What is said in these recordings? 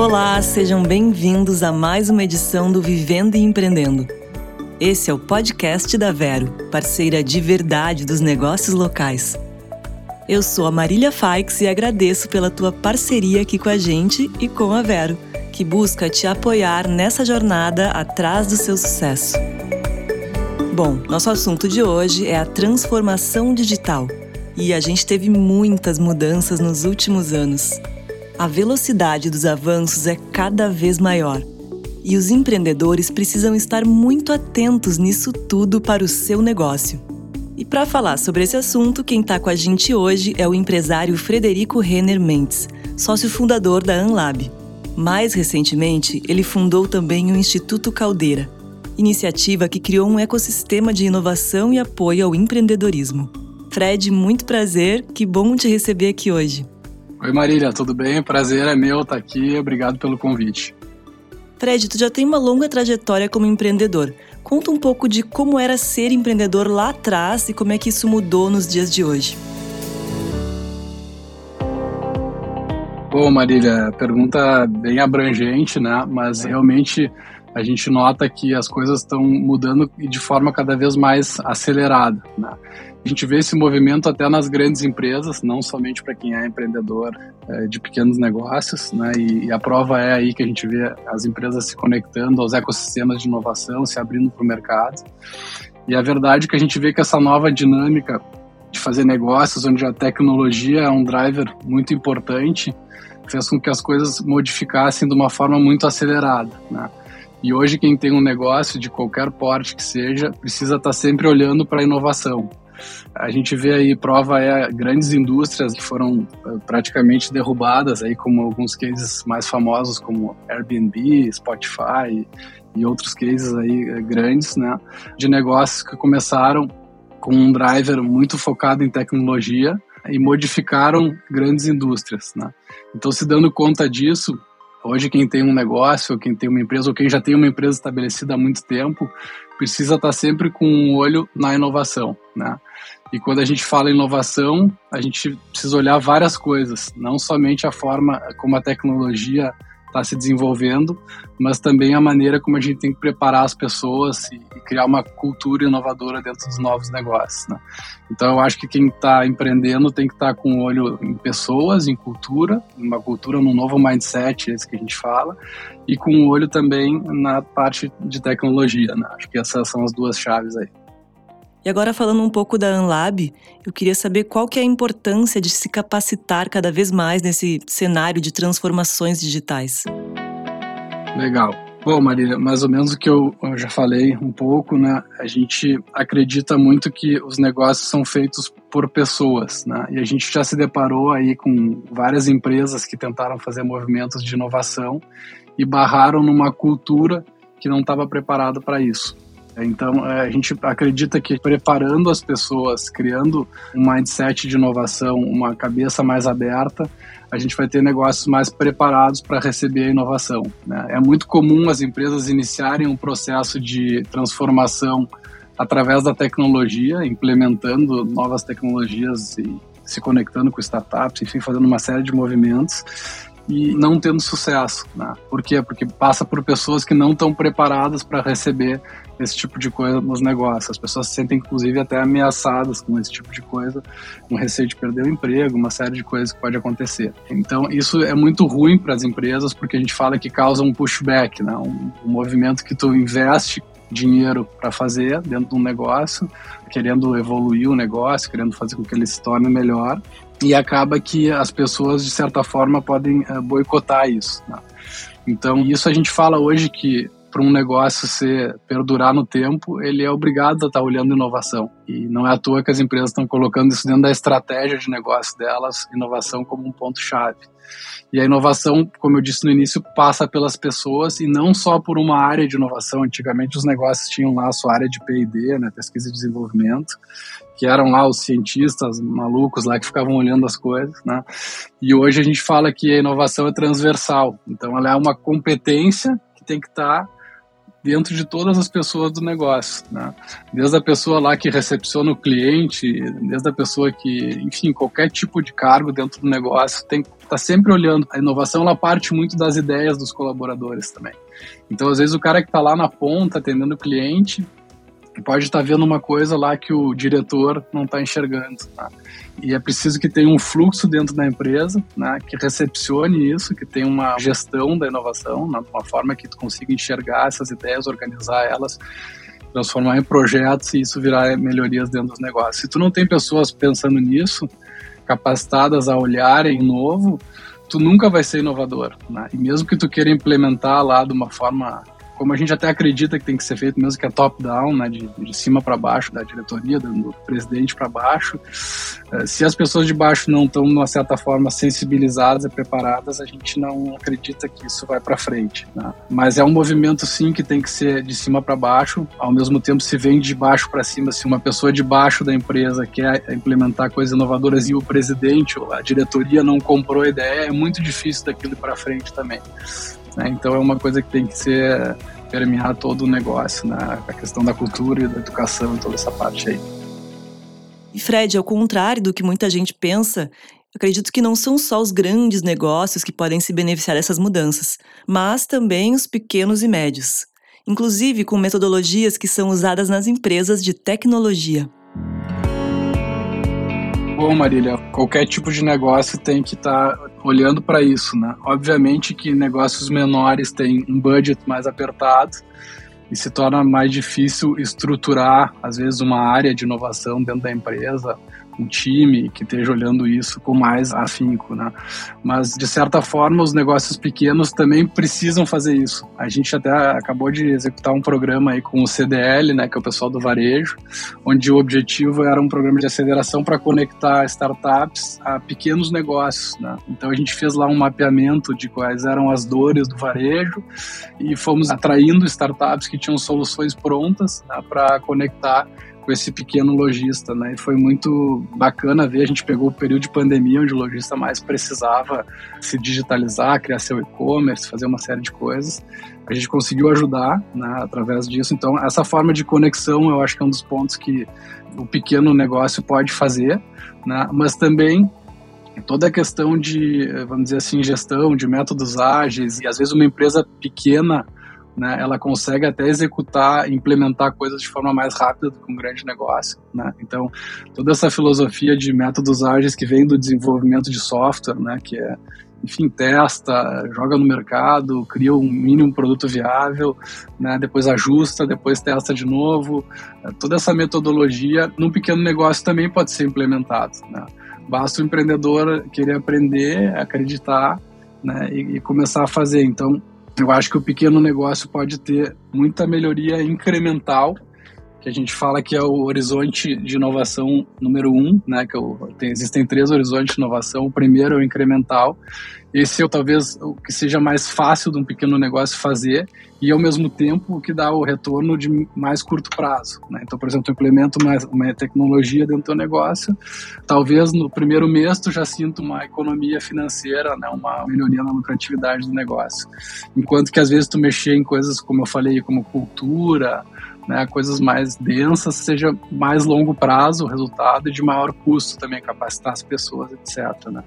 Olá, sejam bem-vindos a mais uma edição do Vivendo e Empreendendo. Esse é o podcast da Vero, parceira de verdade dos negócios locais. Eu sou a Marília Faix e agradeço pela tua parceria aqui com a gente e com a Vero, que busca te apoiar nessa jornada atrás do seu sucesso. Bom, nosso assunto de hoje é a transformação digital. E a gente teve muitas mudanças nos últimos anos. A velocidade dos avanços é cada vez maior. E os empreendedores precisam estar muito atentos nisso tudo para o seu negócio. E para falar sobre esse assunto, quem está com a gente hoje é o empresário Frederico Renner Mendes, sócio fundador da Anlab. Mais recentemente, ele fundou também o Instituto Caldeira, iniciativa que criou um ecossistema de inovação e apoio ao empreendedorismo. Fred, muito prazer, que bom te receber aqui hoje. Oi Marília, tudo bem? Prazer é meu estar aqui, obrigado pelo convite. Fred, tu já tem uma longa trajetória como empreendedor. Conta um pouco de como era ser empreendedor lá atrás e como é que isso mudou nos dias de hoje. Bom, Marília, pergunta bem abrangente, né? Mas realmente a gente nota que as coisas estão mudando de forma cada vez mais acelerada. Né? A gente vê esse movimento até nas grandes empresas, não somente para quem é empreendedor é, de pequenos negócios, né? E, e, a prova é aí que a gente vê as empresas se conectando aos ecossistemas de inovação, se abrindo para o mercado. E a verdade é que a gente vê que essa nova dinâmica de fazer negócios, onde a tecnologia é um driver muito importante, fez com que as coisas modificassem de uma forma muito acelerada, né? E hoje quem tem um negócio de qualquer porte que seja, precisa estar sempre olhando para a inovação. A gente vê aí prova é grandes indústrias que foram eh, praticamente derrubadas aí como alguns cases mais famosos como Airbnb, Spotify e outros cases aí eh, grandes, né, de negócios que começaram com um driver muito focado em tecnologia e modificaram grandes indústrias, né? Então, se dando conta disso, Hoje, quem tem um negócio, quem tem uma empresa, ou quem já tem uma empresa estabelecida há muito tempo, precisa estar sempre com um olho na inovação, né? E quando a gente fala em inovação, a gente precisa olhar várias coisas, não somente a forma como a tecnologia está se desenvolvendo, mas também a maneira como a gente tem que preparar as pessoas e, criar uma cultura inovadora dentro dos novos negócios. Né? Então, eu acho que quem está empreendendo tem que estar tá com o olho em pessoas, em cultura, uma cultura num novo mindset, esse que a gente fala, e com o olho também na parte de tecnologia. Né? Acho que essas são as duas chaves aí. E agora falando um pouco da Unlab, eu queria saber qual que é a importância de se capacitar cada vez mais nesse cenário de transformações digitais. Legal. Bom, Marília, mais ou menos o que eu, eu, já falei um pouco, né? A gente acredita muito que os negócios são feitos por pessoas, né? E a gente já se deparou aí com várias empresas que tentaram fazer movimentos de inovação e barraram numa cultura que não estava preparada para isso. Então, é, a gente acredita que preparando as pessoas, criando um mindset de inovação, uma cabeça mais aberta, a gente vai ter negócios mais preparados para receber a inovação. Né? É muito comum as empresas iniciarem um processo de transformação através da tecnologia, implementando novas tecnologias e se conectando com startups, enfim, fazendo uma série de movimentos e não tendo sucesso. Né? Por quê? Porque passa por pessoas que não estão preparadas para receber esse tipo de coisa nos negócios. As pessoas se sentem, inclusive, até ameaçadas com esse tipo de coisa, com receio de perder o emprego, uma série de coisas que pode acontecer. Então, isso é muito ruim para as empresas, porque a gente fala que causa um pushback, né? um, um movimento que tu investe dinheiro para fazer dentro de um negócio, querendo evoluir o negócio, querendo fazer com que ele se torne melhor, e acaba que as pessoas, de certa forma, podem uh, boicotar isso. Né? Então, isso a gente fala hoje que para um negócio ser perdurar no tempo, ele é obrigado a estar tá olhando inovação. E não é à toa que as empresas estão colocando isso dentro da estratégia de negócio delas, inovação como um ponto chave. E a inovação, como eu disse no início, passa pelas pessoas e não só por uma área de inovação. Antigamente os negócios tinham lá a sua área de P&D, né, pesquisa e desenvolvimento, que eram lá os cientistas malucos lá que ficavam olhando as coisas, né? E hoje a gente fala que a inovação é transversal. Então ela é uma competência que tem que estar tá dentro de todas as pessoas do negócio, né? Desde a pessoa lá que recepciona o cliente, desde a pessoa que, enfim, qualquer tipo de cargo dentro do negócio tem que tá sempre olhando. A inovação ela parte muito das ideias dos colaboradores também. Então, às vezes o cara que está lá na ponta atendendo o cliente pode estar tá vendo uma coisa lá que o diretor não está enxergando. Tá? E é preciso que tenha um fluxo dentro da empresa, né, que recepcione isso, que tenha uma gestão da inovação, né, uma forma que tu consiga enxergar essas ideias, organizar elas, transformar em projetos e isso virar melhorias dentro dos negócios. Se tu não tem pessoas pensando nisso, capacitadas a olharem novo, tu nunca vai ser inovador. Né? E mesmo que tu queira implementar lá de uma forma como a gente até acredita que tem que ser feito, mesmo que é top-down, né, de, de cima para baixo, da diretoria, do presidente para baixo, eh, se as pessoas de baixo não estão, de uma certa forma, sensibilizadas e preparadas, a gente não acredita que isso vai para frente. Né? Mas é um movimento, sim, que tem que ser de cima para baixo, ao mesmo tempo, se vem de baixo para cima, se uma pessoa de baixo da empresa quer implementar coisas inovadoras e o presidente ou a diretoria não comprou a ideia, é muito difícil daquilo para frente também. Né? Então é uma coisa que tem que ser permear todo o negócio, né? a questão da cultura e da educação e toda essa parte aí. E Fred, ao contrário do que muita gente pensa, acredito que não são só os grandes negócios que podem se beneficiar dessas mudanças, mas também os pequenos e médios, inclusive com metodologias que são usadas nas empresas de tecnologia. Bom, Marília, qualquer tipo de negócio tem que estar tá olhando para isso, né? Obviamente que negócios menores têm um budget mais apertado e se torna mais difícil estruturar, às vezes, uma área de inovação dentro da empresa um time que esteja olhando isso com mais afinco, né? Mas de certa forma os negócios pequenos também precisam fazer isso. A gente até acabou de executar um programa aí com o CDL, né, que é o pessoal do varejo, onde o objetivo era um programa de aceleração para conectar startups a pequenos negócios, né? Então a gente fez lá um mapeamento de quais eram as dores do varejo e fomos atraindo startups que tinham soluções prontas né, para conectar com esse pequeno lojista, né? E foi muito bacana ver. A gente pegou o período de pandemia onde o lojista mais precisava se digitalizar, criar seu e-commerce, fazer uma série de coisas. A gente conseguiu ajudar, né, através disso. Então, essa forma de conexão, eu acho que é um dos pontos que o pequeno negócio pode fazer, né? Mas também toda a questão de, vamos dizer assim, gestão, de métodos ágeis e às vezes uma empresa pequena né, ela consegue até executar, implementar coisas de forma mais rápida do que um grande negócio. Né? Então, toda essa filosofia de métodos ágeis que vem do desenvolvimento de software, né, que é, enfim, testa, joga no mercado, cria um mínimo produto viável, né, depois ajusta, depois testa de novo. Toda essa metodologia, num pequeno negócio, também pode ser implementada. Né? Basta o empreendedor querer aprender, acreditar né, e, e começar a fazer. Então, eu acho que o pequeno negócio pode ter muita melhoria incremental, que a gente fala que é o horizonte de inovação número um, né? Que eu, é tem, existem três horizontes de inovação. O primeiro é o incremental. Esse é talvez o que seja mais fácil de um pequeno negócio fazer e ao mesmo tempo o que dá o retorno de mais curto prazo. Né? Então, por exemplo, tu implementa uma, uma tecnologia dentro do teu negócio, talvez no primeiro mês tu já sinta uma economia financeira, né? uma melhoria na lucratividade do negócio. Enquanto que às vezes tu mexer em coisas, como eu falei, como cultura, né, coisas mais densas, seja mais longo prazo o resultado e de maior custo também, capacitar as pessoas, etc. Né?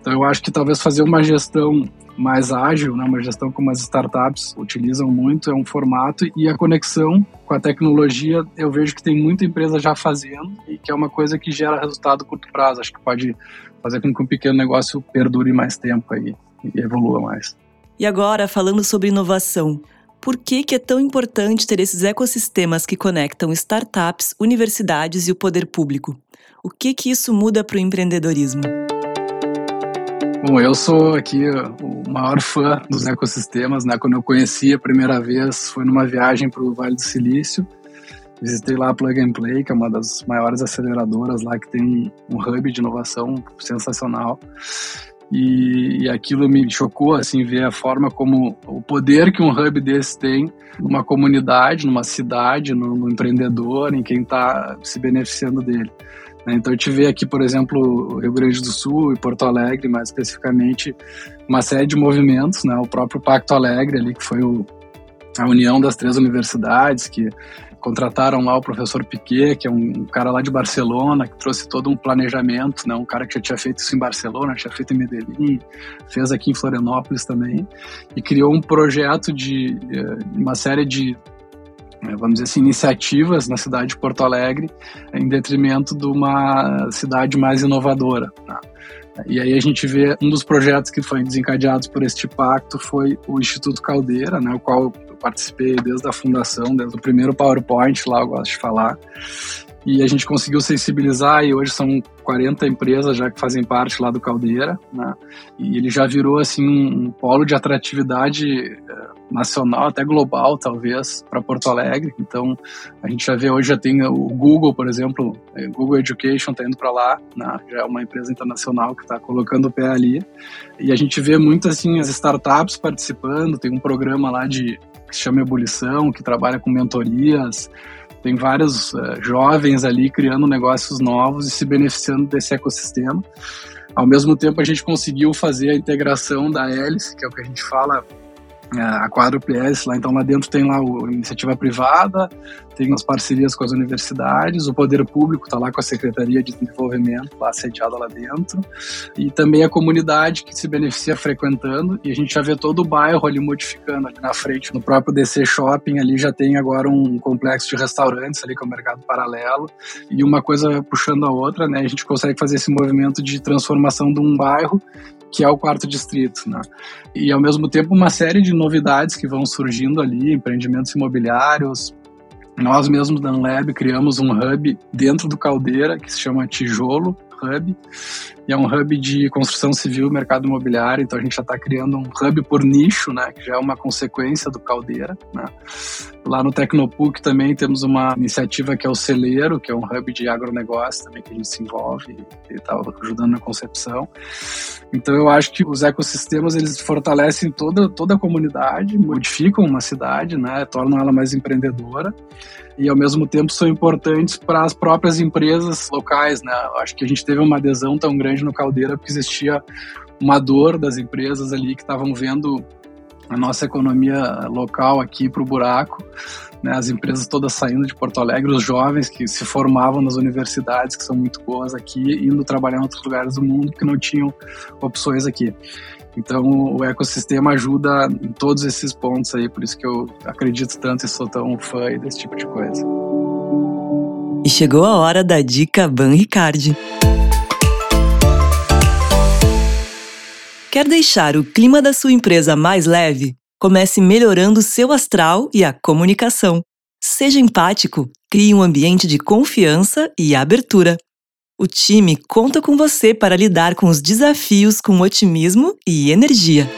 Então eu acho que talvez fazer uma gestão mais ágil, né, uma gestão como as startups utilizam muito, é um formato e a conexão com a tecnologia eu vejo que tem muita empresa já fazendo e que é uma coisa que gera resultado a curto prazo. Acho que pode fazer com que um pequeno negócio perdure mais tempo aí e evolua mais. E agora, falando sobre inovação, por que, que é tão importante ter esses ecossistemas que conectam startups, universidades e o poder público? O que, que isso muda para o empreendedorismo? Bom, eu sou aqui o maior fã dos ecossistemas, né? Quando eu conheci a primeira vez foi numa viagem para o Vale do Silício. Visitei lá a Plug and Play, que é uma das maiores aceleradoras lá que tem um hub de inovação sensacional. E, e, aquilo me chocou, assim, ver a forma como o poder que um hub desse tem numa comunidade, numa cidade, no, no empreendedor, em quem está se beneficiando dele. Né? Então, eu tive aqui, por exemplo, Rio Grande do Sul e Porto Alegre, mais especificamente, uma série de movimentos, né? O próprio Pacto Alegre ali, que foi o, a união das três universidades que contrataram lá o professor Piquet, que é um cara lá de Barcelona, que trouxe todo um planejamento, né? um cara que já tinha feito isso em Barcelona, tinha feito em Medellín, fez aqui em Florianópolis também, e criou um projeto de eh, uma série de vamos dizer assim, iniciativas na cidade de Porto Alegre em detrimento de uma cidade mais inovadora. Né? E aí a gente vê um dos projetos que foi desencadeados por este pacto foi o Instituto Caldeira, né, o qual eu participei desde a fundação, desde o primeiro PowerPoint lá, eu gosto de falar. E a gente conseguiu sensibilizar e hoje são 40 empresas já que fazem parte lá do Caldeira, né? E ele já virou assim um polo de atratividade eh, nacional, até global, talvez, para Porto Alegre. Então, a gente já vê hoje, já tem o Google, por exemplo, é, Google Education está indo para lá, né? já é uma empresa internacional que está colocando o pé ali. E a gente vê muito, assim, as startups participando, tem um programa lá de que se chama Ebulição, que trabalha com mentorias, tem vários uh, jovens ali criando negócios novos e se beneficiando desse ecossistema. Ao mesmo tempo, a gente conseguiu fazer a integração da hélice, que é o que a gente fala a quádruple S lá, então lá dentro tem lá a iniciativa privada, tem as parcerias com as universidades, o poder público está lá com a Secretaria de Desenvolvimento, lá sediada lá dentro, e também a comunidade que se beneficia frequentando, e a gente já vê todo o bairro ali modificando ali na frente, no próprio DC Shopping ali já tem agora um complexo de restaurantes ali com o mercado paralelo, e uma coisa puxando a outra, né, a gente consegue fazer esse movimento de transformação de um bairro que é o quarto distrito, né? E ao mesmo tempo uma série de novidades que vão surgindo ali, empreendimentos imobiliários. Nós mesmos da Unlab criamos um hub dentro do Caldeira que se chama Tijolo, Hub, e é um hub de construção civil, mercado imobiliário, então a gente já está criando um hub por nicho, né, que já é uma consequência do Caldeira. Né. Lá no Tecnopuc também temos uma iniciativa que é o Celeiro, que é um hub de agronegócio também que a gente se envolve e está ajudando na concepção. Então eu acho que os ecossistemas eles fortalecem toda, toda a comunidade, modificam uma cidade, né, tornam ela mais empreendedora e ao mesmo tempo são importantes para as próprias empresas locais, né? Eu acho que a gente teve uma adesão tão grande no Caldeira porque existia uma dor das empresas ali que estavam vendo a nossa economia local aqui para o buraco, né? As empresas todas saindo de Porto Alegre, os jovens que se formavam nas universidades que são muito boas aqui, indo trabalhar em outros lugares do mundo que não tinham opções aqui. Então, o ecossistema ajuda em todos esses pontos aí, por isso que eu acredito tanto e sou tão fã desse tipo de coisa. E chegou a hora da dica Ban Ricardi. Quer deixar o clima da sua empresa mais leve? Comece melhorando seu astral e a comunicação. Seja empático, crie um ambiente de confiança e abertura. O time conta com você para lidar com os desafios com otimismo e energia.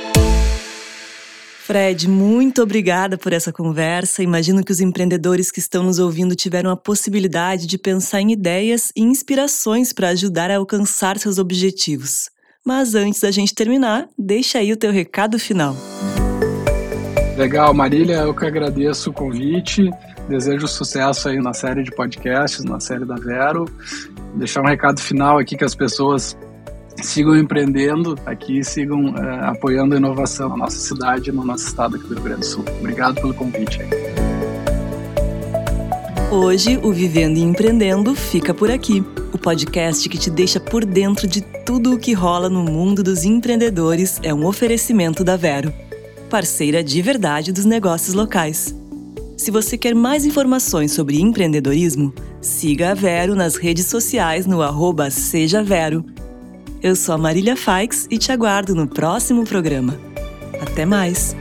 Fred, muito obrigada por essa conversa. Imagino que os empreendedores que estão nos ouvindo tiveram a possibilidade de pensar em ideias e inspirações para ajudar a alcançar seus objetivos. Mas antes da gente terminar, deixa aí o teu recado final. Legal, Marília, eu que agradeço o convite. Desejo sucesso aí na série de podcasts, na série da Vero. Deixar um recado final aqui que as pessoas sigam empreendendo aqui, sigam é, apoiando a inovação na nossa cidade no nosso estado aqui do Rio Grande do Sul. Obrigado pelo convite. Hoje, o Vivendo e Empreendendo fica por aqui. O podcast que te deixa por dentro de tudo o que rola no mundo dos empreendedores é um oferecimento da Vero, parceira de verdade dos negócios locais. Se você quer mais informações sobre empreendedorismo, siga a Vero nas redes sociais no arroba Seja Vero. Eu sou a Marília Faix e te aguardo no próximo programa. Até mais!